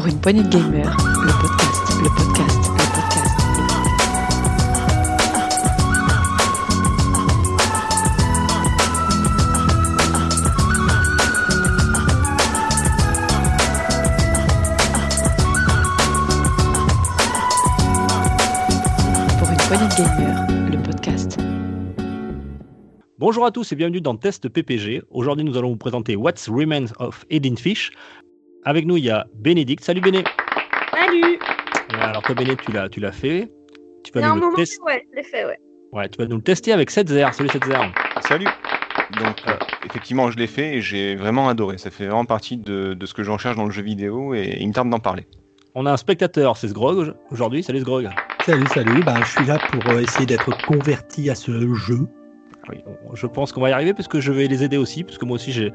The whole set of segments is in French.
Pour une poignée de gamers, le podcast, le podcast, le podcast. Pour une poignée de gamers, le podcast. Bonjour à tous et bienvenue dans Test PPG. Aujourd'hui, nous allons vous présenter What's Remains of Edin Fish. Avec nous, il y a Bénédicte. Salut Béné. Salut Alors toi, Béné, tu l'as, tu l'as fait. Tu vas, Non, nous le non, test- ouais, je l'ai fait, ouais. ouais, tu vas nous le tester avec 7 Salut 7 Salut Donc euh, effectivement je l'ai fait et j'ai vraiment adoré. Ça fait vraiment partie de, de ce que je recherche dans le jeu vidéo et il me tarde d'en parler. On a un spectateur, c'est Sgrog aujourd'hui. Salut Sgrog. Salut, salut, ben, je suis là pour euh, essayer d'être converti à ce jeu. Oui, je pense qu'on va y arriver parce que je vais les aider aussi, parce que moi aussi j'ai,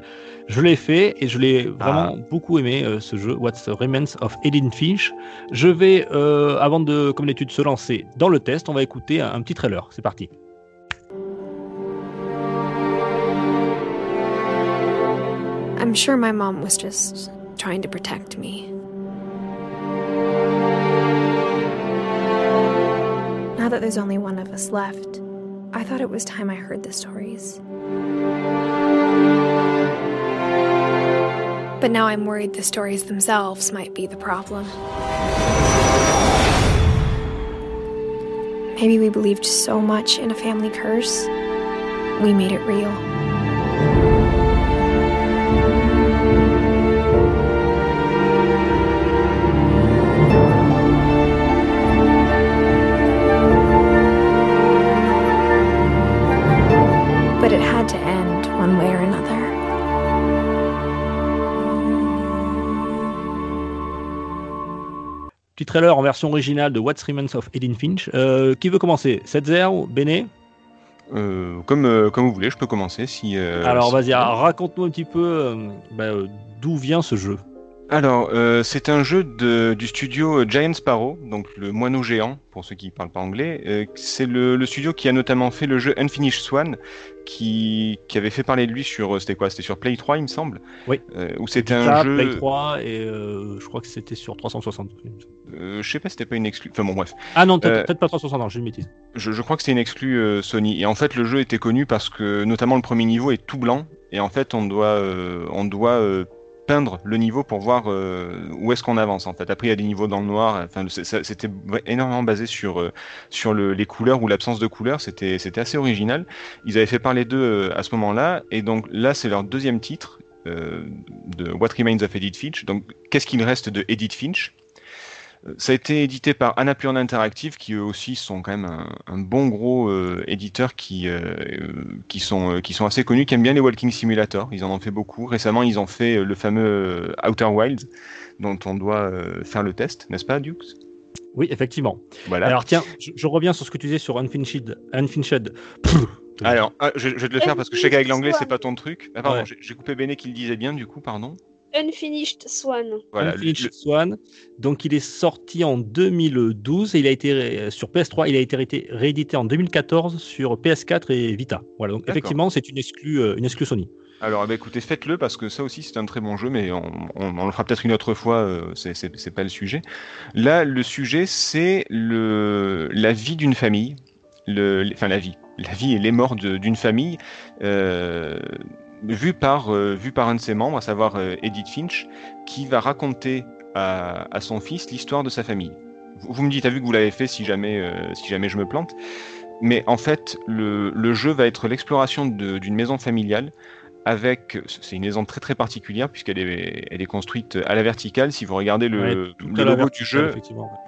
je l'ai fait et je l'ai vraiment beaucoup aimé euh, ce jeu, What's Remains of Edin Finch. Je vais, euh, avant de, comme d'habitude, se lancer dans le test, on va écouter un, un petit trailer. C'est parti. I'm sure my mom was just trying to protect me. Now that there's only one of us left, I thought it was time I heard the stories. But now I'm worried the stories themselves might be the problem. Maybe we believed so much in a family curse, we made it real. Petit trailer en version originale de What's Remains of Edin Finch. Euh, qui veut commencer? 7 ou Béné Euh, comme, euh, comme vous voulez, je peux commencer si. euh, Alors si- vas-y, raconte-nous un petit peu euh, bah, d'où vient ce jeu. Alors, euh, c'est un jeu de, du studio Giant Sparrow, donc le moineau géant, pour ceux qui parlent pas anglais. Euh, c'est le, le studio qui a notamment fait le jeu Unfinished Swan, qui, qui avait fait parler de lui sur, euh, c'était quoi? C'était sur Play 3, il me semble? Oui. Euh, où c'était un jeu. Play 3 et euh, je crois que c'était sur 360. euh, je sais pas, c'était pas une exclu. Enfin bon, bref. Ah non, peut-être Euh, peut-être pas 360, non, j'ai une bêtise. Je, je crois que c'était une exclue euh, Sony. Et en fait, le jeu était connu parce que, notamment, le premier niveau est tout blanc. Et en fait, on doit, euh, on doit euh, peindre le niveau pour voir euh, où est-ce qu'on avance. En fait, après, il y a des niveaux dans le noir. Enfin, c'était énormément basé sur euh, les couleurs ou l'absence de couleurs. C'était c'était assez original. Ils avaient fait parler d'eux euh, à ce moment-là. Et donc là, c'est leur deuxième titre de What Remains of Edith Finch. Donc, qu'est-ce qu'il reste de Edith Finch? Ça a été édité par Annapurna Interactive, qui eux aussi sont quand même un, un bon gros euh, éditeur qui, euh, euh, qui, sont, euh, qui sont assez connus, qui aiment bien les Walking Simulator. Ils en ont fait beaucoup. Récemment, ils ont fait euh, le fameux euh, Outer Wilds, dont on doit euh, faire le test, n'est-ce pas, Dukes? Oui, effectivement. Voilà. Alors tiens, je, je reviens sur ce que tu disais sur Unfinished. Unfinished. Alors, ah, je, je vais te le faire parce que je sais qu'avec l'anglais, c'est pas ton truc. Ah, pardon, Ouais. j'ai coupé Béné qui le disait bien, du coup, pardon. Unfinished Swan. Voilà, le- Unfinished le- Swan. Donc il est sorti en 2012 et il a été ré- sur PS3. Il a été ré- réédité en 2014 sur PS4 et Vita. Voilà. Donc effectivement, c'est une exclue, euh, une exclue Sony. Alors, ben, écoutez, faites-le parce que ça aussi c'est un très bon jeu, mais on, on- on le fera peut-être une autre fois. euh, c'est- pas le sujet. Là, le sujet c'est le la vie d'une famille, le, enfin la vie, la vie et les morts d'une famille, euh, vue par euh, vue par un de ses membres, à savoir euh, Edith Finch, qui va raconter à, à son fils l'histoire de sa famille. Vous, me dites, t'as vu que vous l'avez fait si jamais euh, si jamais je me plante. Mais en fait, le, le jeu va être l'exploration d'une maison familiale avec, c'est une maison très très particulière puisqu'elle est, elle est construite à la verticale. Si vous regardez le, Ouais, à logo du jeu,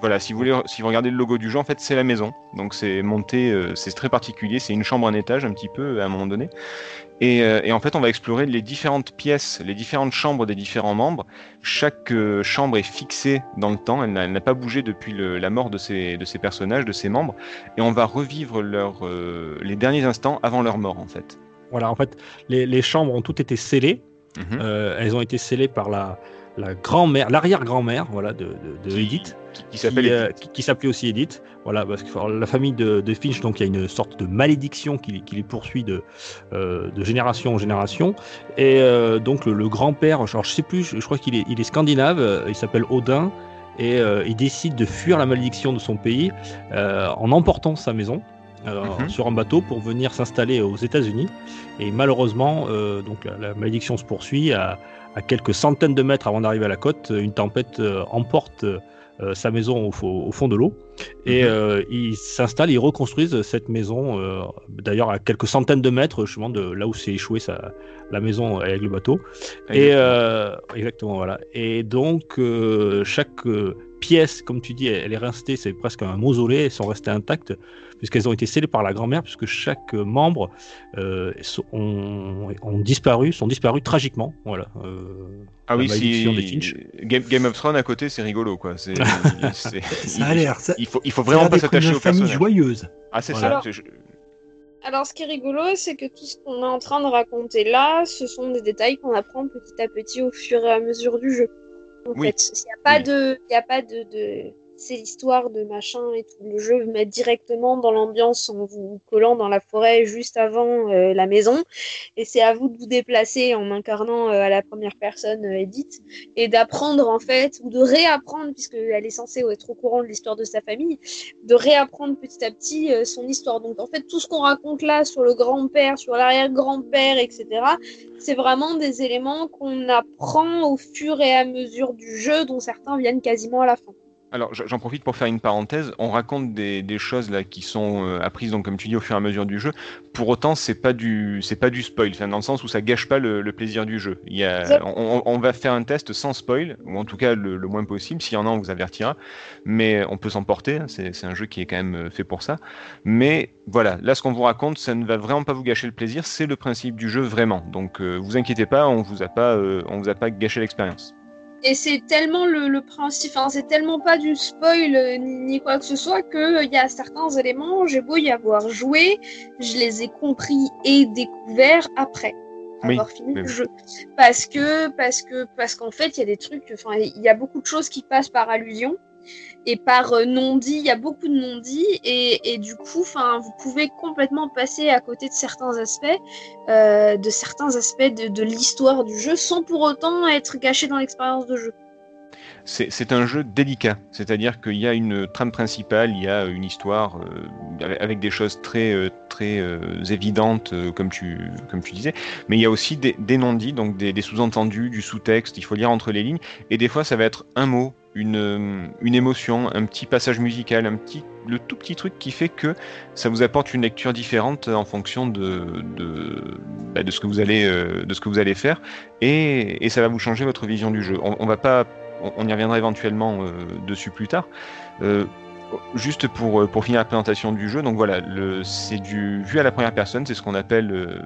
voilà, si vous voulez, si vous regardez le logo du jeu, en fait, c'est la maison. Donc c'est monté, euh, c'est très particulier. C'est une chambre, un étage, un petit peu à un moment donné. Et, euh, et en fait, on va explorer les différentes pièces, les différentes chambres des différents membres. Chaque euh, chambre est fixée dans le temps. Elle n'a pas bougé depuis le- la mort de ces, de ces personnages, de ces membres. Et on va revivre leur, les derniers instants avant leur mort, en fait. Voilà. En fait, les, les chambres ont toutes été scellées. Mhm. Euh, elles ont été scellées par la, la grand-mère, l'arrière-grand-mère, voilà, de, de, de Qui- Edith, Qui, euh, Edith. qui- s'appelait aussi Edith. Voilà, parce que alors, la famille de, de Finch, donc il y a une sorte de malédiction qui, qui les poursuit de, euh, de génération en génération. Et euh, donc le, le grand-père, je sais plus, je, je crois qu'il est, il est scandinave, il s'appelle Odin. Et il décide de fuir la malédiction de son pays en emportant sa maison euh, Mhm. sur un bateau pour venir s'installer aux États-Unis. Et malheureusement, euh, donc la, la malédiction se poursuit à, à quelques centaines de mètres avant d'arriver à la côte. Une tempête euh, emporte euh, sa maison au, fo- au fond de l'eau et Mhm. ils s'installent, ils reconstruisent cette maison, d'ailleurs à quelques centaines de mètres justement de là où s'est échoué sa, la maison avec le bateau. Et Exactement. voilà. Et donc chaque pièce, comme tu dis, elle, elle est restée, c'est presque un mausolée, elles sont restées intactes puisqu'elles ont été scellées par la grand-mère, puisque chaque membre euh, ont, ont disparu, sont disparus tragiquement. Voilà. Euh, Ah oui, si. Game, Game of Thrones à côté, c'est rigolo quoi. C'est, c'est- Ça a l'air. Ça, Il faut, il faut vraiment pas s'attacher une au famille personnage. joyeuse. Ah c'est Voilà. ça. je- Alors, ce qui est rigolo, c'est que tout ce qu'on est en train de raconter là, ce sont des détails qu'on apprend petit à petit au fur et à mesure du jeu. En Oui. fait, il n'y a pas Oui. de, il y a pas de, de... c'est l'histoire de machin et tout. Le jeu met directement dans l'ambiance en vous collant dans la forêt juste avant euh, la maison, et c'est à vous de vous déplacer en incarnant euh, à la première personne euh, Edith et d'apprendre en fait ou de réapprendre puisque elle est censée être au courant de l'histoire de sa famille de réapprendre petit à petit son histoire. Donc en fait, tout ce qu'on raconte là sur le grand-père, sur l'arrière-grand-père, etc., c'est vraiment des éléments qu'on apprend au fur et à mesure du jeu, dont certains viennent quasiment à la fin. Alors j'en profite pour faire une parenthèse. On raconte des, des choses là qui sont euh, apprises donc comme tu dis au fur et à mesure du jeu. Pour autant, c'est pas du c'est pas du spoil, enfin, dans le sens où ça gâche pas le, le plaisir du jeu. Il y a, on, va faire un test sans spoil, ou en tout cas le, le moins possible. S'il y en a, on vous avertira. Mais on peut s'emporter. hein, C'est un jeu qui est quand même euh, fait pour ça. Mais voilà, là ce qu'on vous raconte, ça ne va vraiment pas vous gâcher le plaisir. C'est le principe du jeu vraiment. Donc euh, vous inquiétez pas, on vous a pas euh, on vous a pas gâché l'expérience. Et c'est tellement le, le principe, enfin, c'est tellement pas du spoil euh, ni, ni quoi que ce soit que il y a certains éléments, j'ai beau y avoir joué, je les ai compris et découverts après Oui, avoir fini le jeu. Parce que, parce que, parce qu'en fait, il y a des trucs, enfin, il y a beaucoup de choses qui passent par allusion et par euh, non-dit. Il y a beaucoup de non-dits et, du coup, enfin, vous pouvez complètement passer à côté de certains aspects, euh, de certains aspects de, l'histoire du jeu sans pour autant être gâché dans l'expérience de jeu. C'est un jeu délicat, c'est-à-dire qu'il y a une trame principale, il y a une histoire euh, avec- des choses très très évidentes, comme tu comme tu disais, mais il y a aussi des, non-dits, donc des sous-entendus, du sous-texte. Il faut lire entre les lignes, et des fois ça va être un mot, une euh, une émotion, un petit passage musical, un petit le tout petit truc qui fait que ça vous apporte une lecture différente en fonction de bah, de ce que vous allez euh, ce que vous allez faire, et, et ça va vous changer votre vision du jeu. On, va pas on, y reviendra éventuellement euh, dessus plus tard. Juste pour, finir la présentation du jeu, donc voilà, c'est du vu à la première personne, c'est ce qu'on appelle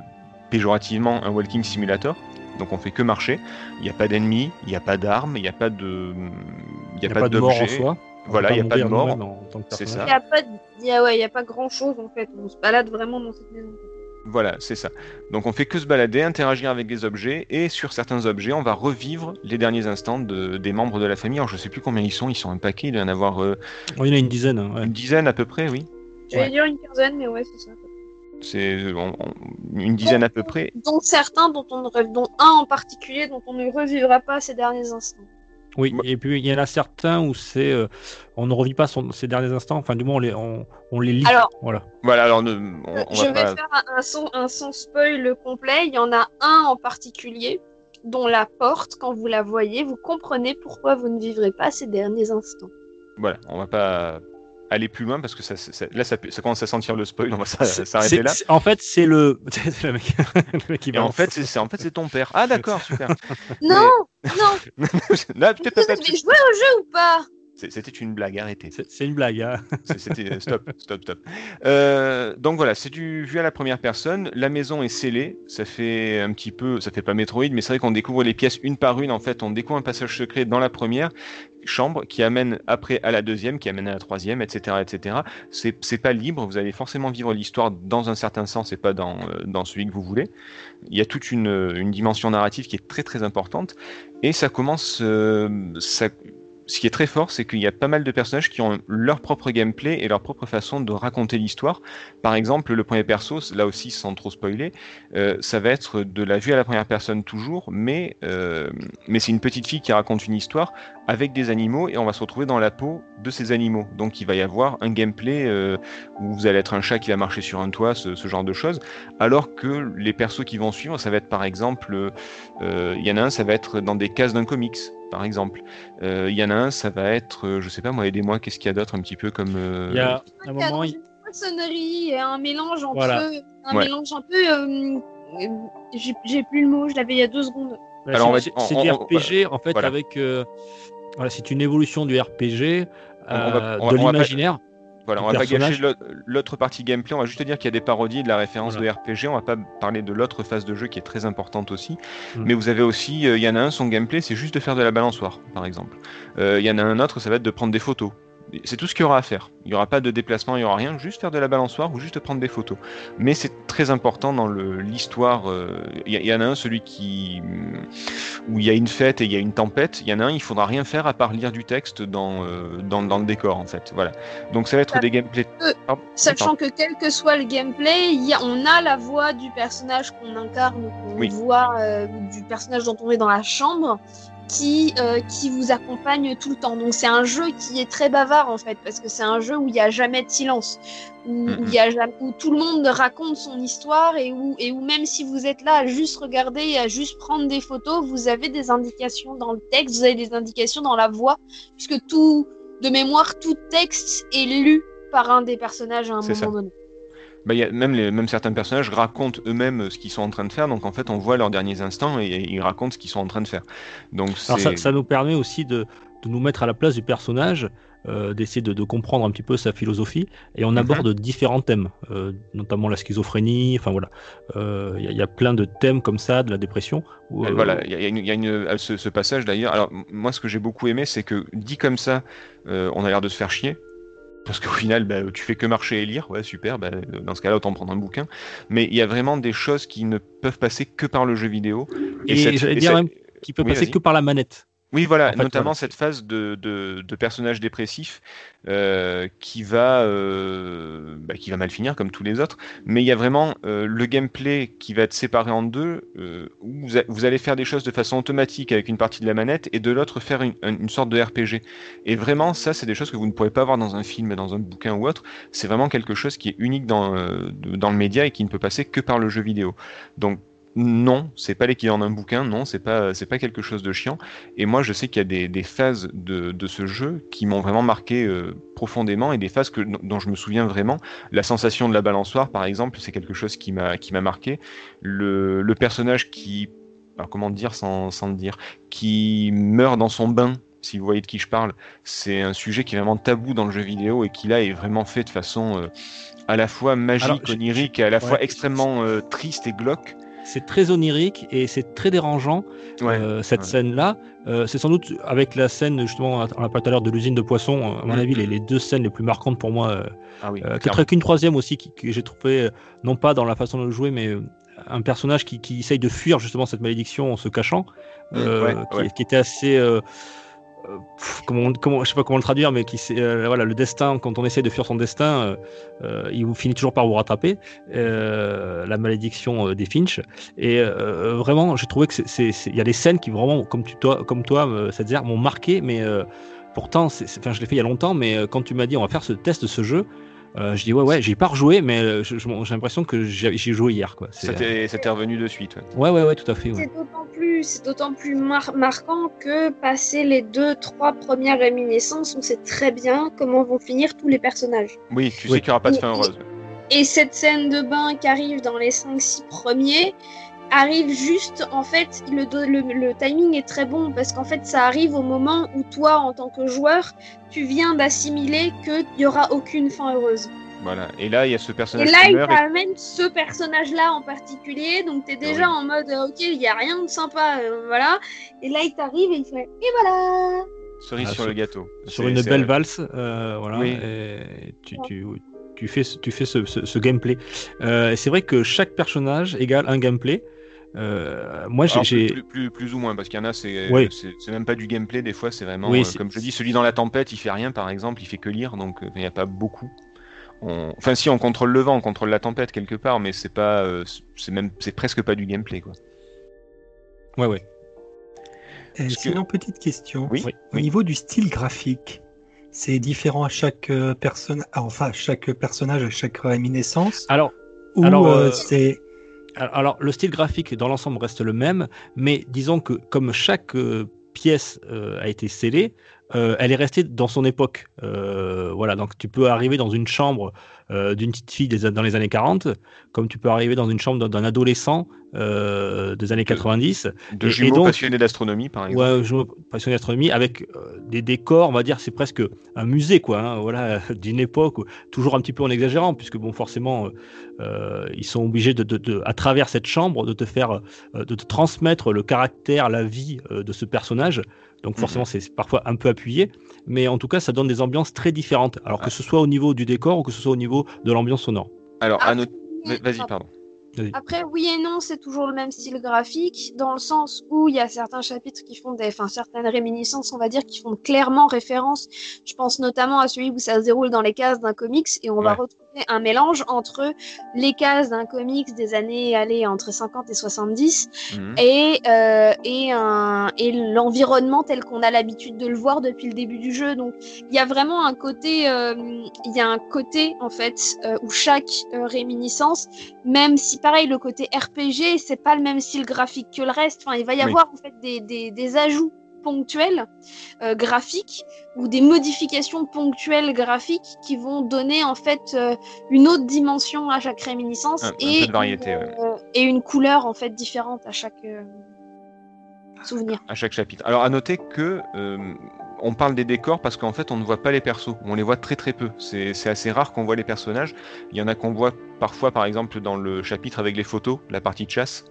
péjorativement un walking simulator. Donc on fait que marcher. Il n'y a pas d'ennemis, il n'y a pas d'armes, il n'y a pas de, il a pas de mort en d'objets. soi. Voilà, il n'y a pas de mort. nous-mêmes en tant que C'est personnage. Il n'y a pas, de- il y a, ouais, il y a pas grand chose en fait. On se balade vraiment dans cette maison. Voilà, c'est ça. Donc on fait que se balader, interagir avec des objets, et sur certains objets, on va revivre les derniers instants de- des membres de la famille. Alors je sais plus combien ils sont, ils sont un paquet, il doit y en avoir euh, Oh, il y en a une dizaine. hein, ouais. une dizaine à peu près, oui. J'allais Ouais. dire une quinzaine, mais ouais, c'est ça. C'est une dizaine à peu près. Dont certains, dont on dont un en particulier, dont on ne revivra pas ces derniers instants. Oui, Moi- et puis il y en a certains où c'est, euh, on ne revit pas son- ces derniers instants. Enfin, du moins, on les, on, on les lit. Alors, Voilà. Voilà, alors ne- on, on je va vais pas. faire un, un son, un son spoil complet. Il y en a un en particulier dont la porte, quand vous la voyez, vous comprenez pourquoi vous ne vivrez pas ces derniers instants. Voilà, on va pas aller plus loin parce que ça, ça- là ça, ça commence à sentir le spoil, on va s'arrêter là. En fait, c'est le. le mec, le mec qui Et en fait, c'est en fait c'est ton père. Ah d'accord, super. Non, non, Là, peut-être vous pas- avez joué au jeu ou pas? C'était une blague, arrêtez. C'est une blague. hein. C'était stop, stop, stop. Euh, donc voilà, c'est du vu à la première personne. La maison est scellée. Ça fait un petit peu, ça fait pas Metroid, mais c'est vrai qu'on découvre les pièces une par une. En fait, on découvre un passage secret dans la première chambre qui amène après à la deuxième, qui amène à la troisième, etc. etc. C'est pas libre, vous allez forcément vivre l'histoire dans un certain sens et pas dans, euh, dans celui que vous voulez. Il y a toute une, une dimension narrative qui est très très importante et ça commence, euh, ça, ce qui est très fort, c'est qu'il y a pas mal de personnages qui ont leur propre gameplay et leur propre façon de raconter l'histoire. Par exemple, le premier perso, là aussi sans trop spoiler, euh, ça va être de la vue à la première personne toujours, mais, euh, mais c'est une petite fille qui raconte une histoire avec des animaux et on va se retrouver dans la peau de ces animaux. Donc il va y avoir un gameplay euh, où vous allez être un chat qui va marcher sur un toit, ce, ce genre de choses, alors que les persos qui vont suivre, ça va être par exemple, il y en a un, ça va être dans des cases d'un comics par exemple. Euh, Il y en a un, ça va être, euh, je sais pas moi, aidez-moi, qu'est-ce qu'il y a d'autre un petit peu comme. euh, Il y a un Il y a moment, il- une un mélange entre Voilà. un Ouais. mélange un peu euh, euh, j'ai plus le mot, je l'avais il y a deux secondes. Bah, Alors, on va c'est on- du on- RPG en fait voilà. avec euh, voilà, c'est une évolution du RPG On- on va- on va- de l'imaginaire. Voilà, on va pas gâcher l'autre- partie gameplay, on va juste dire qu'il y a des parodies et de la référence Voilà. de RPG, on va pas parler de l'autre phase de jeu qui est très importante aussi. Mm. Mais vous avez aussi, euh, il y en a un, son gameplay, c'est juste de faire de la balançoire, par exemple. Euh, Il y en a un autre, ça va être de prendre des photos. C'est tout ce qu'il y aura à faire. Il n'y aura pas de déplacement, il n'y aura rien, juste faire de la balançoire ou juste prendre des photos. Mais c'est très important dans l'histoire. euh, Il y, en a un, celui qui où il y a une fête et il y a une tempête. Il y en a un, il faudra rien faire à part lire du texte dans, euh, dans, dans le décor, en fait. Voilà. Donc ça va être Ça- des gameplays. Sachant que quel que soit le gameplay, il y a- on a la voix du personnage qu'on incarne, qu'on Oui. voit, euh, du personnage dont on est dans la chambre, qui, euh, qui vous accompagne tout le temps. Donc c'est un jeu qui est très bavard en fait, parce que c'est un jeu où il n'y a jamais de silence, où, où il y a jamais- où tout le monde raconte son histoire et où, et où même si vous êtes là à juste regarder et à juste prendre des photos, vous avez des indications dans le texte, vous avez des indications dans la voix, puisque tout, de mémoire, tout texte est lu par un des personnages à un moment ça. donné. Bah, y a même, les, même certains personnages racontent eux-mêmes euh, ce qu'ils sont en train de faire. Donc en fait, on voit leurs derniers instants et, et ils racontent ce qu'ils sont en train de faire. Donc Alors ça, ça nous permet aussi de, de nous mettre à la place du personnage, euh, d'essayer de, de comprendre un petit peu sa philosophie, et on Mhm. aborde différents thèmes, euh, notamment la schizophrénie. Enfin voilà, Euh, il y, a- il y a plein de thèmes comme ça, de la dépression. où, Voilà, il y a, une- y a une- ce, ce passage d'ailleurs. Alors, moi, ce que j'ai beaucoup aimé, c'est que dit comme ça, on a l'air de se faire chier. Parce qu'au final, bah, tu fais que marcher et lire, ouais, super, bah, dans ce cas-là, autant prendre un bouquin. Mais il y a vraiment des choses qui ne peuvent passer que par le jeu vidéo. Et cette- j'allais et dire cette- même qui peut Oui, passer que par la manette. Oui, voilà, En fait, notamment voilà. cette phase de, de, de personnage dépressif euh, qui va euh, bah, qui va mal finir comme tous les autres. Mais il y a vraiment euh, le gameplay qui va être séparé en deux, où vous, a- vous allez faire des choses de façon automatique avec une partie de la manette et de l'autre faire une, une sorte de RPG. Et vraiment, ça, c'est des choses que vous ne pourrez pas voir dans un film, dans un bouquin ou autre. C'est vraiment quelque chose qui est unique dans, dans le média et qui ne peut passer que par le jeu vidéo. Donc non, c'est pas l'équivalent d'un bouquin, non, c'est pas c'est pas quelque chose de chiant. Et moi, je sais qu'il y a des, des phases de, de ce jeu qui m'ont vraiment marqué euh, profondément et des phases que, dont je me souviens vraiment. La sensation de la balançoire, par exemple, c'est quelque chose qui m'a qui m'a marqué. Le, le personnage qui, alors comment dire sans, sans le dire, qui meurt dans son bain. Si vous voyez de qui je parle, c'est un sujet qui est vraiment tabou dans le jeu vidéo et qui là est vraiment fait de façon euh, à la fois magique, Alors, je- onirique et à la fois extrêmement euh, triste et glauque. C'est très onirique et c'est très dérangeant Ouais. euh, cette ouais. scène-là. Euh, c'est sans doute avec la scène justement, on a parlé tout à l'heure de l'usine de poissons, à mon Mhm. avis les, les deux scènes les plus marquantes pour moi. euh, Ah oui, Euh. Peut-être qu'une troisième aussi que j'ai trouvé, euh, non pas dans la façon de le jouer, mais euh, un personnage qui, qui essaye de fuir justement cette malédiction en se cachant, euh, Ouais, qui, ouais. qui était assez. Comment, je sais pas comment le traduire, mais qui euh, voilà le destin quand on essaie de fuir son destin, euh, euh, il vous finit toujours par vous rattraper. euh, la malédiction des Finch et vraiment j'ai trouvé que c'est- il y a des scènes qui vraiment comme toi comme toi m'ont marqué, mais pourtant enfin je l'ai fait il y a longtemps, mais quand tu m'as dit on va faire ce test de ce jeu. Euh, je dis ouais ouais j'ai pas rejoué mais euh, j'ai l'impression que j'ai joué hier quoi. Ça t'est t'est revenu de suite. ouais. Ouais ouais ouais tout à fait. ouais. C'est d'autant plus, c'est d'autant plus mar- marquant que passer les deux, trois premières réminiscences, on sait très bien comment vont finir tous les personnages. Oui, tu Oui. sais qu'il n'y aura pas de fin heureuse. Et cette scène de bain qui arrive dans les 5-6 premiers arrive juste, en fait, le, do- le, le timing est très bon parce qu'en fait, ça arrive au moment où toi, en tant que joueur, tu viens d'assimiler qu'il n'y aura aucune fin heureuse. Voilà. Et là, il y a ce Et personnage là, qui il et- t'amène ce personnage-là en particulier, donc t'es déjà Oui. en mode euh, ok, il y a rien de sympa, euh, voilà. Et là, il t'arrive et il fait et voilà, Cerise Ah, sur sur- le gâteau. sur une belle valse, euh, voilà. Oui. et tu, tu, tu fais, ce- tu fais ce, ce- ce gameplay. Euh, c'est vrai que chaque personnage égale un gameplay. Euh, moi, j'ai- Alors, j'ai. plus, plus, plus ou moins, parce qu'il y en a, c'est même pas du gameplay, des fois, c'est vraiment, Oui, euh, comme je dis, celui dans la tempête, il fait rien, par exemple, il fait que lire, donc euh, il n'y a pas beaucoup. On- Enfin, si, on contrôle le vent, on contrôle la tempête quelque part, mais c'est pas, euh, c'est même, c'est presque pas du gameplay, quoi. Ouais, ouais. Euh, Parce que- sinon, petite question. Oui, Oui, Au oui. niveau du style graphique, c'est différent à chaque euh, personne, ah, enfin à chaque personnage, à chaque réminiscence, Alors, ou alors, euh, euh, c'est Alors, le style graphique dans l'ensemble reste le même, mais disons que comme chaque euh, pièce euh, a été scellée, euh, elle est restée dans son époque. Euh, voilà, donc tu peux arriver dans une chambre euh, d'une petite fille des, dans les années 40, comme tu peux arriver dans une chambre d'un- adolescent des années 90. De et jumeaux donc- passionnés d'astronomie, par exemple. Ouais, je me passionne d'astronomie avec des décors, on va dire, c'est presque un musée, quoi. hein, voilà, d'une époque, toujours un petit peu en exagérant, puisque bon, forcément, ils sont obligés de, de- de- à travers cette chambre, de te faire, de te transmettre le caractère, la vie de ce personnage. Donc forcément, c'est parfois un peu appuyé, mais en tout cas, ça donne des ambiances très différentes. Alors que Ah. ce soit au niveau du décor ou que ce soit au niveau de l'ambiance sonore. Alors, à Ah, noter- oui, Vas-y, pardon. Après, oui et non, c'est toujours le même style graphique, dans le sens où il y a certains chapitres qui font des, enfin, certaines réminiscences, on va dire, qui font clairement référence. Je pense notamment à celui où ça se déroule dans les cases d'un comics et on va retrouver un mélange entre les cases d'un comics des années, allez, entre 50 et 70 Mhm. et, euh, et, un- et l'environnement tel qu'on a l'habitude de le voir depuis le début du jeu. Donc il y a vraiment un côté, euh, il y a un côté en fait euh, où chaque euh, réminiscence, même si pareil le côté RPG, c'est pas le même style graphique que le reste. Enfin il va y Oui. avoir en fait des, des, des ajouts ponctuels euh, graphiques ou des modifications ponctuelles graphiques qui vont donner en fait euh, une autre dimension à chaque réminiscence Un- et variété, une, ouais. euh, et une couleur en fait différente à chaque souvenir. à chaque chapitre. Alors à noter que on parle des décors parce qu'en fait on ne voit pas les persos, on les voit très très peu. C'est assez rare qu'on voit les personnages. Il y en a qu'on voit parfois par exemple dans le chapitre avec les photos, la partie de chasse,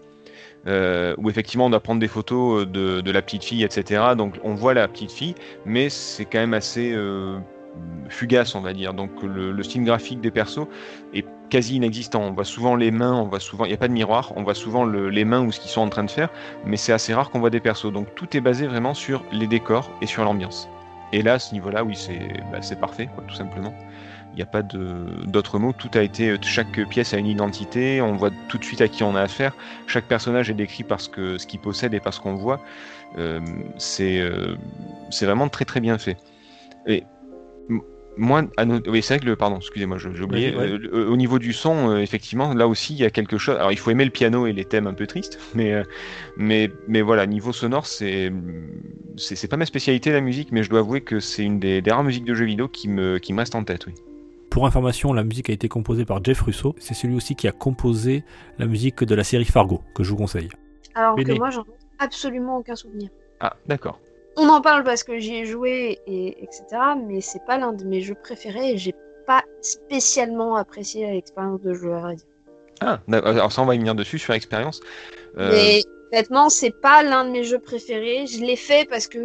euh, où effectivement on doit prendre des photos euh, de, de la petite fille, etc. Donc on voit la petite fille, mais c'est quand même assez euh, fugace on va dire. Donc le, le style graphique des persos est quasi inexistant. On voit souvent les mains, on voit souvent, il n'y a pas de miroir, on voit souvent le- les mains ou ce qu'ils sont en train de faire mais c'est assez rare qu'on voit des persos. Donc tout est basé vraiment sur les décors et sur l'ambiance. Et là, à ce niveau-là, oui, c'est bah, parfait, tout simplement. Il n'y a pas d'autres mots. Tout a été, chaque pièce a une identité. On voit tout de suite à qui on a affaire. Chaque personnage est décrit par ce qu'il possède et par ce qu'on voit. Euh, c'est euh, c'est vraiment très très bien fait. Et m- moi, à no- oui, c'est vrai que le, pardon, excusez-moi, j'ai oublié. Ouais. Euh, au niveau du son, euh, effectivement, là aussi, il y a quelque chose. Alors, il faut aimer le piano et les thèmes un peu tristes, mais euh, mais mais voilà, niveau sonore, c'est c'est c'est pas ma spécialité la musique, mais je dois avouer que c'est une des, des rares musiques de jeux vidéo qui me qui me reste en tête, oui. Pour information, la musique a été composée par Jeff Russo. C'est celui aussi qui a composé la musique de la série Fargo, que je vous conseille. Alors Béné. que moi, j'en ai absolument aucun souvenir. Ah, d'accord. On en parle parce que j'y ai joué et etc. Mais c'est pas l'un de mes jeux préférés et j'ai pas spécialement apprécié l'expérience de joueur. à dire. Ah, alors ça, on va y venir dessus sur l'expérience. Euh, Mais honnêtement, c'est pas l'un de mes jeux préférés. Je l'ai fait parce que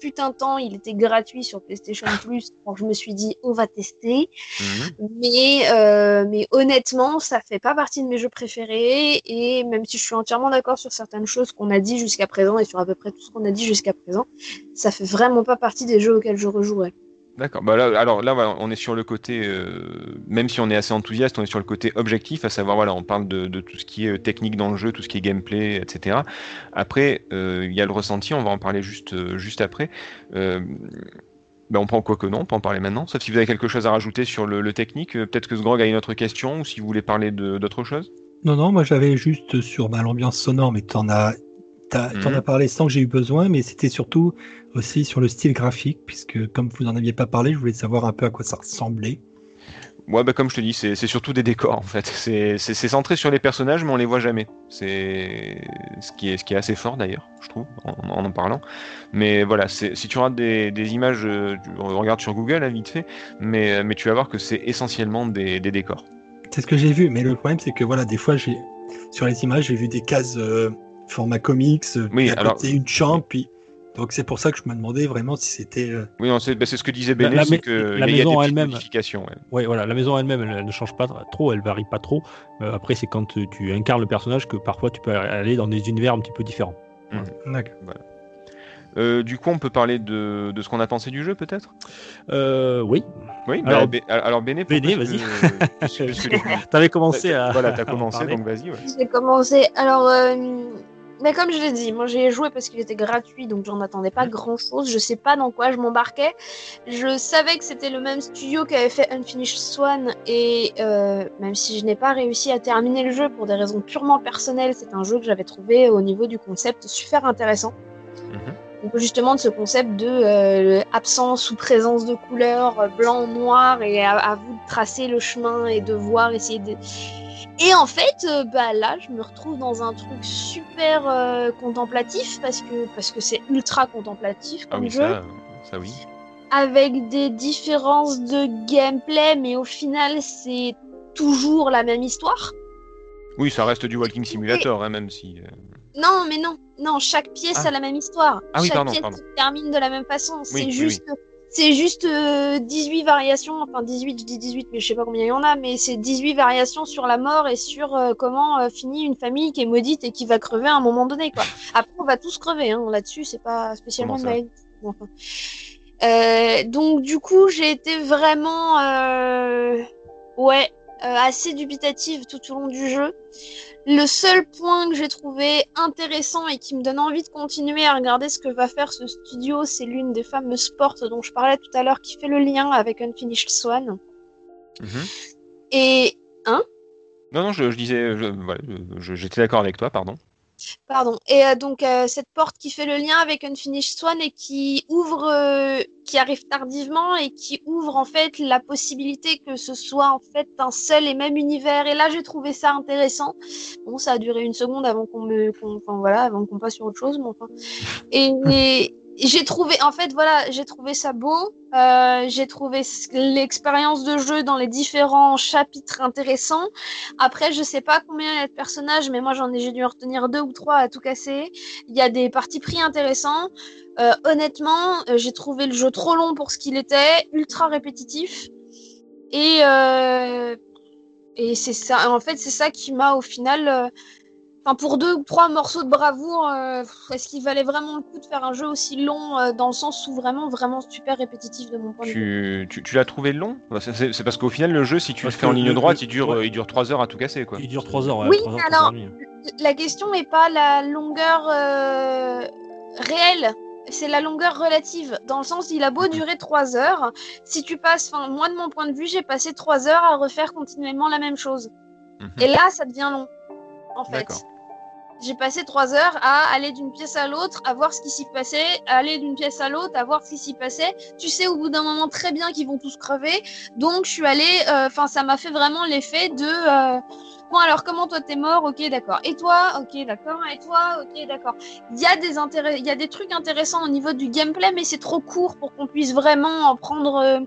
fut un temps, il était gratuit sur PlayStation Plus. Donc je me suis dit, on va tester. mhm. Mais, euh, mais honnêtement, ça fait pas partie de mes jeux préférés. Et même si je suis entièrement d'accord sur certaines choses qu'on a dit jusqu'à présent et sur à peu près tout ce qu'on a dit jusqu'à présent, ça fait vraiment pas partie des jeux auxquels je rejouerai. D'accord. Bah alors là, on est sur le côté, euh, même si on est assez enthousiaste, on est sur le côté objectif, à savoir, on parle de, tout ce qui est euh, technique dans le jeu, tout ce qui est gameplay, etc. Après, euh, il y a le ressenti, on va en parler juste, après. Bah, on prend quoi que non, on peut en parler maintenant. Sauf si vous avez quelque chose à rajouter sur le, technique, peut-être que Sgrog a une autre question, ou si vous voulez parler d'autre chose. Non, non, moi j'avais juste sur bah, l'ambiance sonore, mais t'en as, t'as- t'en Mhm. as parlé sans que j'ai eu besoin, mais c'était surtout aussi sur le style graphique, puisque comme vous n'en aviez pas parlé, je voulais savoir un peu à quoi ça ressemblait. Ouais, bah, comme je te dis, c'est surtout des décors en fait. C'est centré sur les personnages, mais on les voit jamais. C'est ce qui est ce qui est assez fort d'ailleurs, je trouve, en en, en parlant. Mais voilà, si tu regardes des, des images, euh, tu regardes sur Google, hein, vite fait, mais mais tu vas voir que c'est essentiellement des, des décors. C'est ce que j'ai vu, mais le problème c'est que voilà, des fois j'ai sur les images j'ai vu des cases euh, format comics, euh, Oui, alors- une chambre, puis Donc c'est pour ça que je me demandais vraiment si c'était. euh, Oui, non, c'est bah, c'est ce que disait La- Béné, la que la a- a maison des petites elle-même. modifications. ouais. Ouais, voilà, la maison elle-même, elle, elle ne change pas trop, elle varie pas trop. Euh, après, c'est quand tu, tu incarnes le personnage que parfois tu peux aller dans des univers un petit peu différents. D'accord. Euh, du coup, on peut parler de, de ce qu'on a pensé du jeu, peut-être? Euh, oui, Oui, Alors, alors, alors Béné, vas-y. t'avais commencé à. Voilà, t'as commencé, donc vas-y. ouais. J'ai commencé. Alors, euh, mais comme je l'ai dit, moi j'ai joué parce qu'il était gratuit, donc j'en attendais pas grand chose. Je sais pas dans quoi je m'embarquais. Je savais que c'était le même studio qui avait fait Unfinished Swan, et euh, même si je n'ai pas réussi à terminer le jeu pour des raisons purement personnelles, c'est un jeu que j'avais trouvé au niveau du concept super intéressant. Donc justement de ce concept de euh, absence ou présence de couleurs, euh, blanc, noir, et à, à vous de tracer le chemin et de voir, essayer de... Et en fait, euh, bah là, je me retrouve dans un truc super euh, contemplatif, parce que parce que c'est ultra contemplatif Ah comme oui, jeu, ça, ça oui. avec des différences de gameplay, mais au final, c'est toujours la même histoire. Oui, ça reste du Walking Simulator, hein, même si. euh, Non, mais non, non, chaque pièce Ah. a la même histoire. Ah oui, chaque pardon, pièce pardon. se termine de la même façon. C'est Oui, oui, juste, c'est juste euh, 18 variations, enfin 18, je dis 18, mais je sais pas combien il y en a, mais c'est 18 variations sur la mort et sur euh, comment euh, finit une famille qui est maudite et qui va crever à un moment donné, quoi. Après, on va tous crever, hein, là-dessus, c'est pas spécialement de Bon, enfin. Euh, donc du coup, j'ai été vraiment, euh, ouais, assez dubitative tout au long du jeu. Le seul point que j'ai trouvé intéressant et qui me donne envie de continuer à regarder ce que va faire ce studio, c'est l'une des fameuses portes dont je parlais tout à l'heure qui fait le lien avec Unfinished Swan. mhm. Et Non, non, je, je disais, je- voilà, je- j'étais d'accord avec toi, pardon. Pardon. Et euh, donc euh, cette porte qui fait le lien avec Unfinished Swan et qui ouvre, euh, qui arrive tardivement et qui ouvre en fait la possibilité que ce soit en fait un seul et même univers. Et là j'ai trouvé ça intéressant. Bon, ça a duré une seconde avant qu'on me, enfin voilà, avant qu'on passe sur autre chose, mais enfin. Et, et j'ai trouvé, en fait voilà, j'ai trouvé ça beau. Euh, j'ai trouvé l'expérience de jeu dans les différents chapitres intéressants. Après, je sais pas combien il y a de personnages, mais moi j'en ai, dû en retenir deux ou trois à tout casser. Il y a des parties pris intéressants. Euh, honnêtement, euh, j'ai trouvé le jeu trop long pour ce qu'il était, ultra répétitif. Et, et c'est ça, en fait, c'est ça qui m'a au final. Enfin, pour deux ou trois morceaux de bravoure, euh, est-ce qu'il valait vraiment le coup de faire un jeu aussi long euh, dans le sens où vraiment, vraiment super répétitif de mon point de vue? Tu, l'as trouvé long? Bah, c'est- parce qu'au final, le jeu, si tu le fais en ligne droite, il dure, ouais. euh, il dure 3 heures à tout casser, quoi. Il dure 3 heures, ouais. Oui, trois heures, alors- heures. La question n'est pas la longueur euh, réelle, c'est la longueur relative. Dans le sens, il a beau durer 3 heures, si tu passes, enfin, moi de mon point de vue, j'ai passé 3 heures à refaire continuellement la même chose. Mhm. Et là, ça devient long, en fait. J'ai passé 3 heures à aller d'une pièce à l'autre, à voir ce qui s'y passait, à aller d'une pièce à l'autre, à voir ce qui s'y passait. Tu sais au bout d'un moment très bien qu'ils vont tous crever, donc je suis allée, euh, enfin ça m'a fait vraiment l'effet de euh, alors comment toi t'es mort, ok d'accord, et toi, ok d'accord, et toi, ok d'accord. Il y a des il y a des trucs intéressants au niveau du gameplay, mais c'est trop court pour qu'on puisse vraiment en prendre, euh,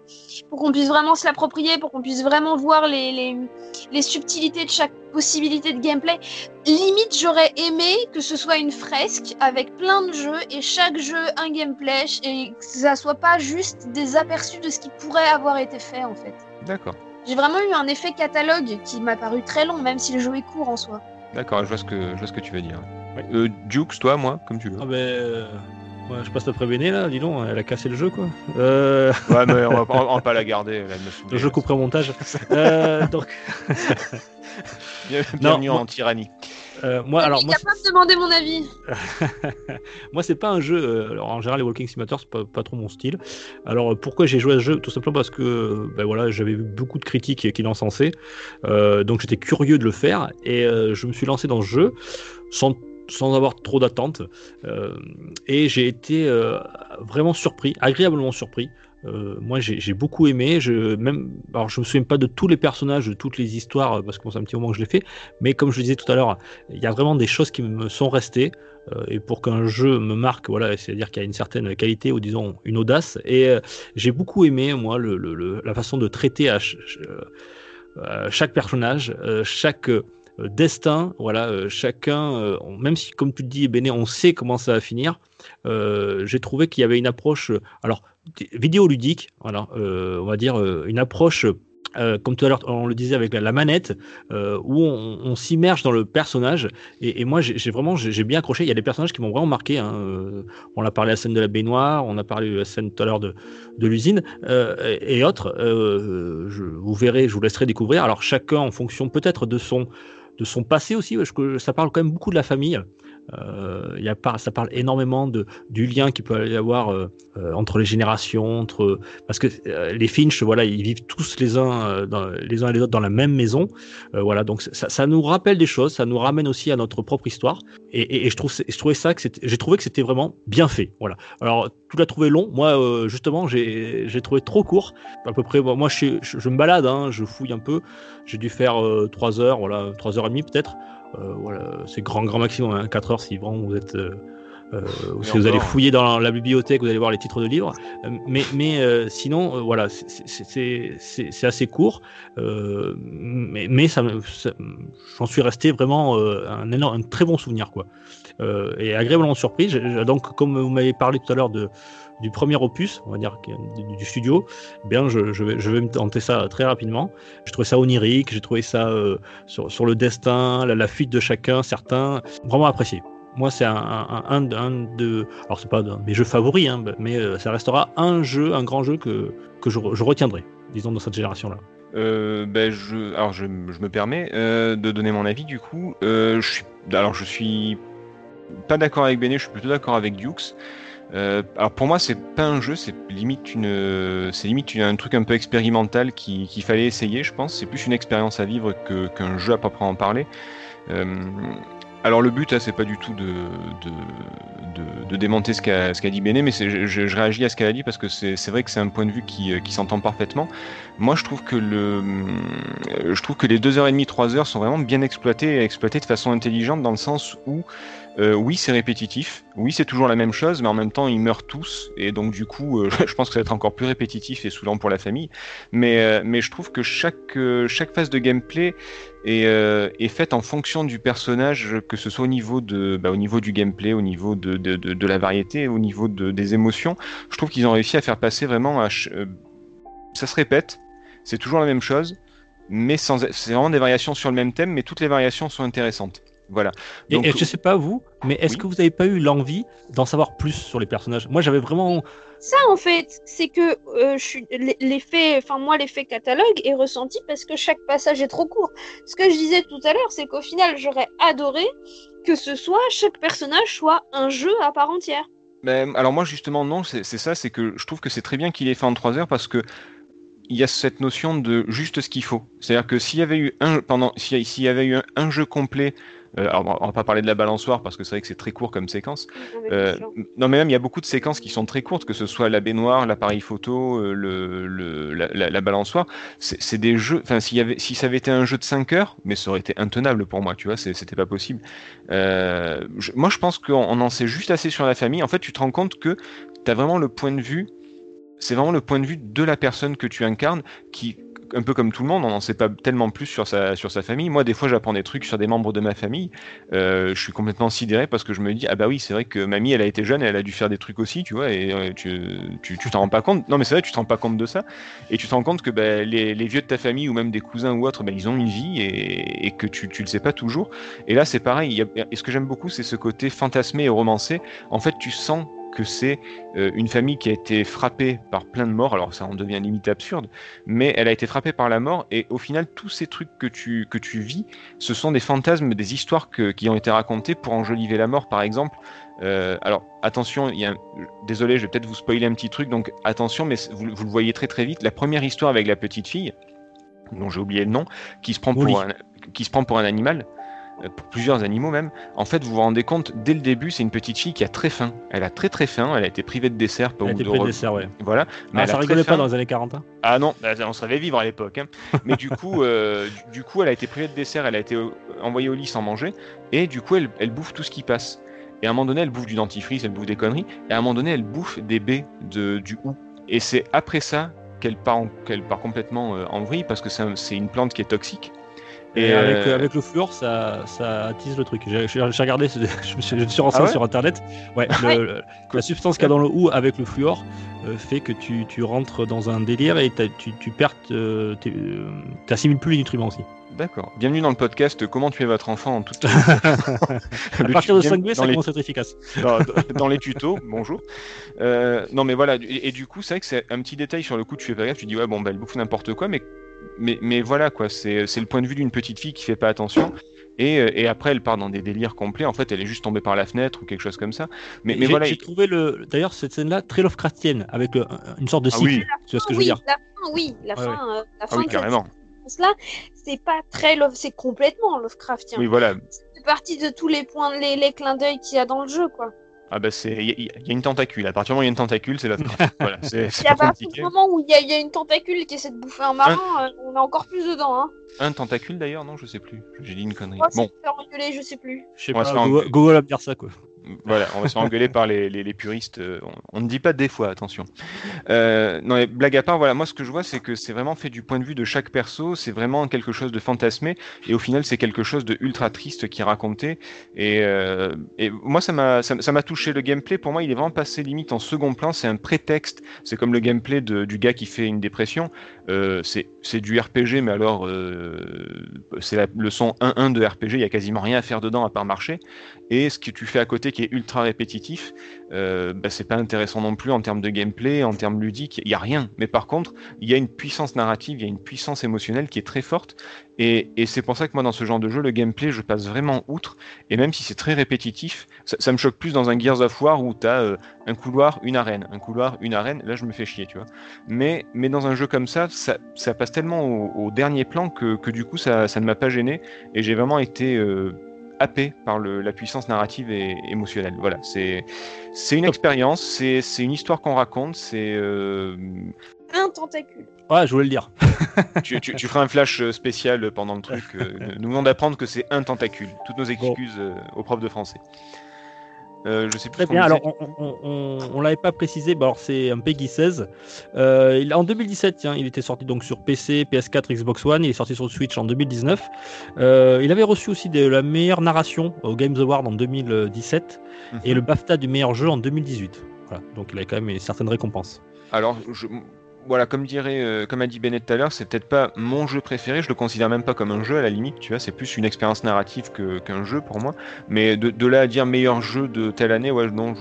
pour qu'on puisse vraiment se l'approprier, pour qu'on puisse vraiment voir les, les les subtilités de chaque possibilité de gameplay. Limite, j'aurais aimé que ce soit une fresque avec plein de jeux et chaque jeu un gameplay et que ça soit pas juste des aperçus de ce qui pourrait avoir été fait en fait. D'accord. J'ai vraiment eu un effet catalogue qui m'a paru très long, même si le jeu est court en soi. D'accord, je vois ce que, je vois ce que tu veux dire. Euh, Dukes, toi, moi, comme tu veux. Ah ben, euh, ouais, je passe après Béné là, dis donc, elle a cassé le jeu quoi. Euh, Ouais, mais on va, pas- on va pas la garder. Là, elle me saoule. je couperai au montage. Euh, donc, Bien- Bienvenue en tyrannie. Euh, moi, alors capable de demander mon avis. Moi, c'est pas un jeu. euh, alors, en général, les Walking Simulator, c'est pas, pas trop mon style. Alors, euh, pourquoi j'ai joué à ce jeu? Tout simplement parce que euh, ben voilà, j'avais vu beaucoup de critiques qui l'encensaient. Euh, donc, j'étais curieux de le faire. Et euh, je me suis lancé dans ce jeu sans, sans avoir trop d'attentes. Euh, et j'ai été euh, vraiment surpris, agréablement surpris. Euh, moi, j'ai beaucoup aimé. Je, même, alors, je me souviens pas de tous les personnages, de toutes les histoires, parce que bon, c'est un petit moment que je l'ai fait. Mais comme je le disais tout à l'heure, il y a vraiment des choses qui me sont restées. Euh, et pour qu'un jeu me marque, voilà, c'est-à-dire qu'il y a une certaine qualité ou disons une audace. Et euh, j'ai beaucoup aimé moi la façon de traiter à ch- ch- chaque personnage, chaque destin. Voilà, euh, chacun, euh, même si, comme tu le dis, Béné, on sait comment ça va finir. euh, J'ai trouvé qu'il y avait une approche, euh, alors vidéoludique, voilà, euh, on va dire euh, une approche. euh, comme tout à l'heure, on le disait avec la, manette, euh, où on, s'immerge dans le personnage. Et, moi, j'ai vraiment, j'ai bien accroché. Il y a des personnages qui m'ont vraiment marqué. hein. Euh, On a parlé de la scène de la baignoire, on a parlé de la scène tout à l'heure de, l'usine euh, et, autres. Euh, je, vous verrez, je vous laisserai découvrir. Alors chacun en fonction peut-être de son de son passé aussi, parce que ça parle quand même beaucoup de la famille. Euh, y a ça parle énormément de, du lien qu'il peut y avoir euh, euh, entre les générations, entre parce que euh, les Finch, voilà, ils vivent tous les uns les uns et les autres dans la même maison, voilà, donc ça, nous rappelle des choses, ça nous ramène aussi à notre propre histoire, et, je trouve, trouvais ça que j'ai trouvé que c'était vraiment bien fait, voilà. Alors tu l'as trouvé long, moi euh, justement j'ai trouvé trop court, à peu près. moi je, suis- je, je me balade, hein, je fouille un peu, j'ai dû faire 3 heures, voilà, 3 heures et demie peut-être. Euh, voilà, c'est grand, grand maximum, hein, 4 heures si vraiment vous êtes. euh, euh, si vous allez fouiller dans la bibliothèque, vous allez voir les titres de livres. Euh, mais mais euh, sinon, euh, voilà, c'est- assez court. Euh, mais mais ça, j'en suis resté vraiment euh, un, énorme, un très bon souvenir. quoi. Euh, et agréablement surpris. Donc, comme vous m'avez parlé tout à l'heure du premier opus, on va dire, du, studio, eh bien, je, vais, je me tenter ça très rapidement. J'ai trouvé ça onirique, j'ai trouvé ça euh, sur, le destin, la, fuite de chacun, certains, vraiment apprécié. Moi, c'est un, de. Alors, c'est pas un de mes jeux favoris, hein, mais euh, ça restera un jeu, un grand jeu que, que je, retiendrai, disons, dans cette génération-là. Ben alors je, me permets de donner mon avis du coup. Alors je suis pas d'accord avec Bene, je suis plutôt d'accord avec Dukes. Euh, alors pour moi c'est pas un jeu, c'est limite une, c'est limite un truc un peu expérimental qui- qu'il fallait essayer, je pense. C'est plus une expérience à vivre qu'un jeu à proprement parler. Euh, alors le but, hein, c'est pas du tout de, démonter ce qu'a dit Béné, mais je, réagis à ce qu'elle a dit parce que c'est vrai que c'est un point de vue qui, euh, qui s'entend parfaitement. Moi, je trouve que le, je trouve que les deux heures et demie, trois heures sont vraiment bien exploitées et exploitées de façon intelligente dans le sens où, euh, oui, c'est répétitif, oui, c'est toujours la même chose, mais en même temps, ils meurent tous et donc du coup, euh, je pense que ça va être encore plus répétitif et saoulant pour la famille. Mais, euh, je trouve que chaque, phase de gameplay est, faite en fonction du personnage, que ce soit au niveau bah, du gameplay, au niveau de, la variété, au niveau de, des émotions. Je trouve qu'ils ont réussi à faire passer vraiment à, ch- ça se répète, c'est toujours la même chose, mais sans, c'est vraiment des variations sur le même thème, mais toutes les variations sont intéressantes. Voilà. Et, Donc, et je sais pas vous, mais est-ce Oui. que vous n'avez pas eu l'envie d'en savoir plus sur les personnages? Moi, j'avais vraiment. Ça, en fait, c'est que euh, je suis l- l'effet, enfin moi, l'effet catalogue est ressenti parce que chaque passage est trop court. Ce que je disais tout à l'heure, c'est qu'au final, j'aurais adoré que ce soit chaque personnage soit un jeu à part entière. Ben, alors moi justement non, c'est ça, c'est que je trouve que c'est très bien qu'il ait fait en 3 heures parce que il y a cette notion de juste ce qu'il faut. C'est-à-dire que s'il y avait eu un pendant s'il y, s'il y avait eu un, un jeu complet, euh, alors on va pas parler de la balançoire parce que c'est vrai que c'est très court comme séquence. Non, mais Euh, non mais même il y a beaucoup de séquences qui sont très courtes, que ce soit la baignoire, l'appareil photo, euh, le, le- la, la- la balançoire. C'est des jeux. Enfin y avait si ça avait été un jeu de 5 heures, mais ça aurait été intenable pour moi, tu vois, c'était pas possible. Je- moi je pense qu'on on en sait juste assez sur la famille. En fait tu te rends compte que tu as vraiment le point de vue. C'est vraiment le point de vue de la personne que tu incarnes qui un peu comme tout le monde, on n'en sait pas tellement plus sur sa, sur sa famille. Moi, des fois, j'apprends des trucs sur des membres de ma famille. Euh, je suis complètement sidéré parce que je me dis, ah bah oui, c'est vrai que mamie, elle a été jeune, elle a dû faire des trucs aussi, tu vois, et euh, tu tu t'en rends pas compte. Non, mais c'est vrai, tu te rends pas compte de ça. Et tu te rends compte que bah, les, les vieux de ta famille ou même des cousins ou autres, bah, ils ont une vie et, et que tu, tu le sais pas toujours. Et là, c'est pareil. et ce que j'aime beaucoup, c'est ce côté fantasmé et romancé. En fait, tu sens que c'est euh, une famille qui a été frappée par plein de morts. Alors ça en devient limite absurde, mais elle a été frappée par la mort. Et au final, tous ces trucs que tu, que tu vis, ce sont des fantasmes, des histoires que- qui ont été racontées pour enjoliver la mort, par exemple. Euh, alors attention, il y a un- désolé, je vais peut-être vous spoiler un petit truc, donc attention, mais vous, vous le voyez très très vite. La première histoire avec la petite fille, dont j'ai oublié le nom, qui se prend pour un, qui se prend pour un animal, pour plusieurs animaux même. En fait, vous vous rendez compte, dès le début, c'est une petite fille qui a très faim. Elle a très très faim. Elle a été privée de dessert. Pas Elle a été de pris de dessert, ouais. Voilà. Mais Ah, elle ça rigolait pas dans les années 40 hein Ah non, bah, on savait vivre à l'époque. hein. Mais du coup, euh, du, du coup, elle a été privée de dessert, elle a été euh, envoyée au lit sans manger, et du coup, elle, elle bouffe tout ce qui passe. Et à un moment donné, elle bouffe du dentifrice, elle bouffe des conneries, et à un moment donné, elle bouffe des baies de, du hou. Et c'est après ça qu'elle part, en- part complètement euh, en vrille, parce que c'est un- c'est une plante qui est toxique. Et, Et, avec, euh, avec le fluor, ça, ça attise le truc. J'ai regardé, je me suis, je me suis renseigné Ah ouais sur internet. Ouais, le- le- la substance qu'il y a dans le hou avec le fluor euh, fait que tu, tu rentres dans un délire et tu, tu perds, euh, t'assimiles plus les nutriments aussi. D'accord. Bienvenue dans le podcast Comment tuer votre enfant en toute. À partir de 5B, ça les, commence à être efficace. dans, dans les tutos. Bonjour. Euh, non, mais voilà. Et, et du coup, c'est vrai que c'est un petit détail sur le coup. Tu fais pas gaffe. Tu dis ouais, bon, bah, elle bouffe n'importe quoi, mais mais mais voilà quoi. C'est c'est le point de vue d'une petite fille qui fait pas attention. Et, euh, et après, elle part dans des délires complets. En fait, elle est juste tombée par la fenêtre ou quelque chose comme ça. Mais, mais J'ai voilà. j'ai trouvé le, d'ailleurs cette scène-là très Lovecraftienne avec le- une sorte de Ah cycle. oui. Tu vois ce que je veux oui, dire la fin, oui, la Ouais, fin, euh, la Ah fin oui, de cette carrément. séquence-là, c'est pas très love, c'est complètement Lovecraftien. Oui, voilà. C'est partie de tous les points, les, les clins d'œil qu'il y a dans le jeu, quoi. Ah bah c'est, il y, a- il y a une tentacule. À partir du moment où il y a une tentacule, c'est l'autre. voilà, c'est c'est à pas partir du moment où il y, a- il y a une tentacule qui essaie de bouffer un marin, euh, on est encore plus dedans. Hein. Un tentacule d'ailleurs, non, je sais plus. J'ai dit une connerie. Moi, Bon, c'est faire engueuler, je sais plus. Je sais pas, Google, engueuler. Google va me dire ça quoi. Voilà, on va se faire engueuler par les, les, puristes. euh, On, ne dit pas des fois, attention. Euh, non, mais blague à part, voilà, moi ce que je vois, c'est que c'est vraiment fait du point de vue de chaque perso. C'est vraiment quelque chose de fantasmé, et au final, c'est quelque chose de ultra triste qui est raconté. Et, euh, moi, ça m'a, touché. Le gameplay, pour moi, il est vraiment passé limite en second plan. C'est un prétexte. C'est comme le gameplay du gars qui fait une dépression. C'est, du RPG, mais alors, c'est la leçon 1-1 de RPG. Il y a quasiment rien à faire dedans à part marcher. Et ce que tu fais à côté qui est ultra répétitif, euh, bah, c'est pas intéressant non plus en termes de gameplay, en termes ludiques, il y a rien. Mais par contre, il y a une puissance narrative, il y a une puissance émotionnelle qui est très forte. Et, c'est pour ça que moi, dans ce genre de jeu, le gameplay, je passe vraiment outre. Et même si c'est très répétitif, ça, me choque plus dans un Gears of War où tu as un couloir, une arène, un couloir, une arène. Là, je me fais chier, tu vois. Mais, dans un jeu comme ça, ça, passe tellement au, dernier plan que, du coup, ça, ça ne m'a pas gêné. Et j'ai vraiment été euh, happé par le, la puissance narrative et émotionnelle. Voilà, c'est une expérience, c'est une histoire qu'on raconte, c'est euh, Un tentacule. Ouais, je voulais le dire. tu, tu, tu feras un flash euh, spécial pendant le truc. euh, nous venons d'apprendre que c'est un tentacule. Toutes nos excuses euh, aux profs de français. Euh, je sais plus Très bien. Alors, on, on l'avait pas précisé. Bon, alors c'est un Peggy 16. Euh, il, en 2017, tiens, il était sorti donc sur PC, PS4, Xbox One. Il est sorti sur Switch en 2019. Euh, il avait reçu aussi de la meilleure narration au Games Award en 2017 Mhm. et le BAFTA du meilleur jeu en 2018. Voilà. Donc, il a quand même une certaine récompense. Alors, je, voilà, comme dirait, euh, comme a dit Bennett tout à l'heure, c'est peut-être pas mon jeu préféré. Je le considère même pas comme un jeu à la limite. Tu vois, c'est plus une expérience narrative qu'un jeu pour moi. Mais de, de là à dire meilleur jeu de telle année, ouais, non,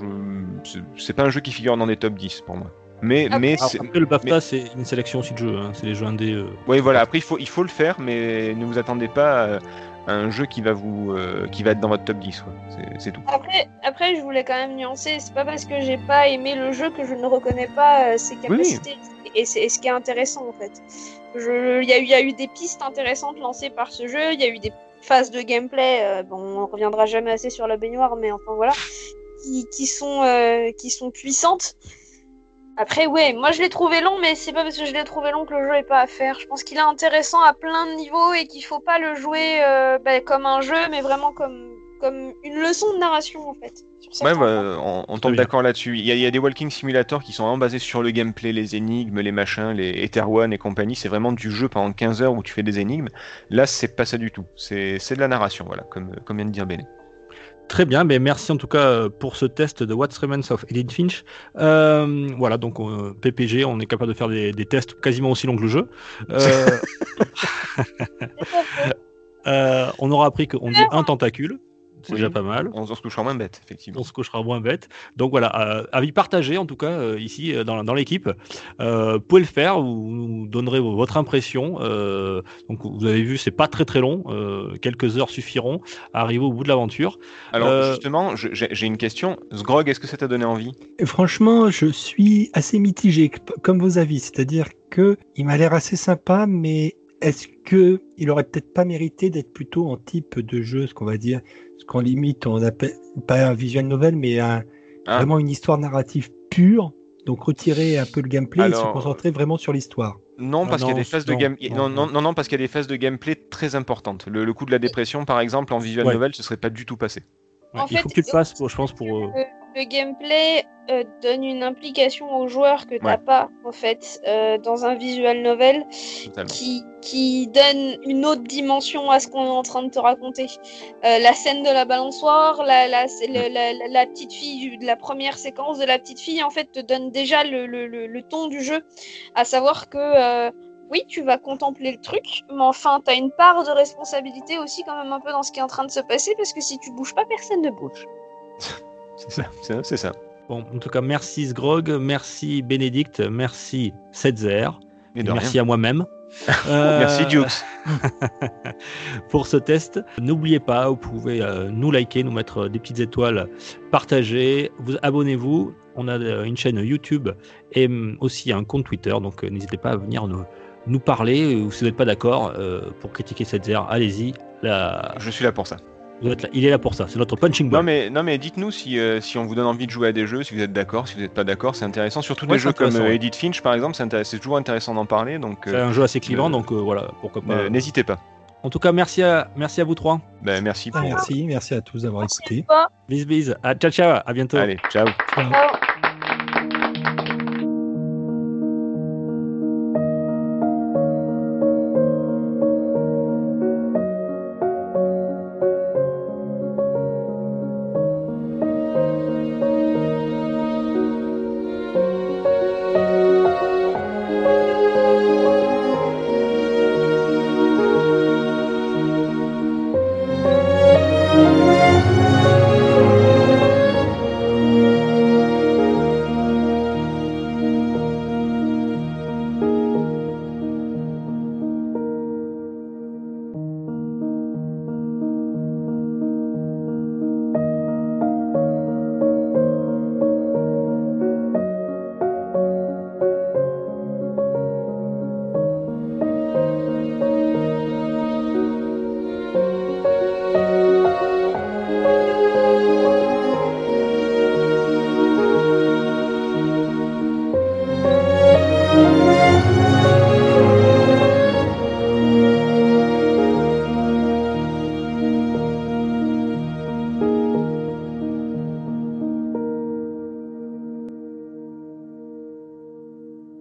je, c'est- pas un jeu qui figure dans des top 10 pour moi. Mais, Après- mais après, le BAFTA, c'est une sélection aussi de jeux. hein. C'est les jeux indés. euh. Oui, voilà. Après, il faut, il faut le faire, mais ne vous attendez pas à un jeu qui va vous, euh, qui va être dans votre top 10. quoi. C'est- tout. Après, après, je voulais quand même nuancer. C'est pas parce que j'ai pas aimé le jeu que je ne reconnais pas euh, ses capacités. Et c'est ce qui est intéressant en fait. Il y, a eu- il y a eu des pistes intéressantes lancées par ce jeu. Il y a eu des phases de gameplay. euh, bon, on reviendra jamais assez sur la baignoire, mais enfin voilà, qui, qui sont euh, qui sont puissantes. Après, ouais, moi je l'ai trouvé long, mais c'est pas parce que je l'ai trouvé long que le jeu est pas à faire. Je pense qu'il est intéressant à plein de niveaux et qu'il faut pas le jouer euh, bah, comme un jeu, mais vraiment comme, comme une leçon de narration en fait. Ouais, bah, on, on tombe d'accord là-dessus. Il y, a, il y a des walking simulators qui sont vraiment basés sur le gameplay, les énigmes, les machins, les Ether One et compagnie. C'est vraiment du jeu pendant 15 heures où tu fais des énigmes. Là, c'est pas ça du tout. C'est c'est de la narration, voilà, comme, comme vient de dire Béné. Très bien, mais merci en tout cas euh, pour ce test de What's Remains of Edith Finch. Euh, voilà, donc euh, PPG, on est capable de faire des, des tests quasiment aussi longs que le jeu. Euh, on aura appris qu'on dit un tentacule, c'est Oui. déjà pas mal. On se couchera moins bête, effectivement. On se couchera moins bête. Donc voilà, euh, avis partagé en tout cas euh, ici euh, dans, dans l'équipe. Euh, vous pouvez le faire, vous nous donnerez votre impression. Euh, donc vous avez vu, c'est pas très très long, euh, quelques heures suffiront à arriver au bout de l'aventure. Alors, Euh, justement, j'ai une question. Sgrog, est-ce que ça t'a donné envie? Franchement, je suis assez mitigé, comme vos avis. C'est-à-dire que il m'a l'air assez sympa, mais est-ce que il aurait peut-être pas mérité d'être plutôt en type de jeu, ce qu'on va dire, qu'on limite, on appelle pas un visual novel, mais un, Ah. vraiment une histoire narrative pure. Donc retirer un peu le gameplay et se concentrer vraiment sur l'histoire. Non, Ah parce qu'il y a des phases de non, game... non, non, non, non. non, non, parce qu'il y a des phases de gameplay très importantes. Le, le coup de la dépression, par exemple, en visual Ouais. novel, ce serait pas du tout passé. Ouais, En il fait, faut que tu le pour- je pense, pour. Euh, le gameplay euh, donne une implication aux joueurs que t'as Ouais. pas en fait euh, dans un visual novel qui, qui donne une autre dimension à ce qu'on est en train de te raconter. Euh, la scène de la balançoire, la, la, la, la- petite fille, la première séquence de la petite fille, en fait, te donne déjà le, le, le, le ton du jeu. À savoir que, oui, tu vas contempler le truc, mais enfin, tu as une part de responsabilité aussi, quand même, un peu dans ce qui est en train de se passer, parce que si tu bouges pas, personne ne bouge. C'est ça, c'est ça. Bon, en tout cas, merci Sgrog, merci Bénédicte, merci Setzer, Et merci à moi-même. Euh, Merci Dukes. pour ce test. N'oubliez pas, vous pouvez euh, nous liker, nous mettre des petites étoiles, partager, vous abonnez-vous. On a euh, une chaîne YouTube et hum, aussi un compte Twitter, donc n'hésitez pas à venir nous, nous parler. Ou si vous n'êtes pas d'accord pour critiquer cette allez-y. Je suis là pour ça. Vous êtes là- il est là pour ça. C'est notre punching ball. Non mais, non mais dites-nous si, euh, si on vous donne envie de jouer à des jeux, si vous êtes d'accord, si vous n'êtes pas d'accord, c'est intéressant. Surtout Ouais, des jeux comme euh, ouais. Edith Finch par exemple, c'est toujours intéressant d'en parler, donc C'est euh, un jeu assez clivant, euh, donc euh, voilà, pourquoi pas. euh, n'hésitez pas. En tout cas, merci à, merci à vous trois. Ben, merci Ah, merci, merci à tous d'avoir écouté. Bis bis. À, ciao ciao. À bientôt. Allez, ciao. Ciao. Ciao.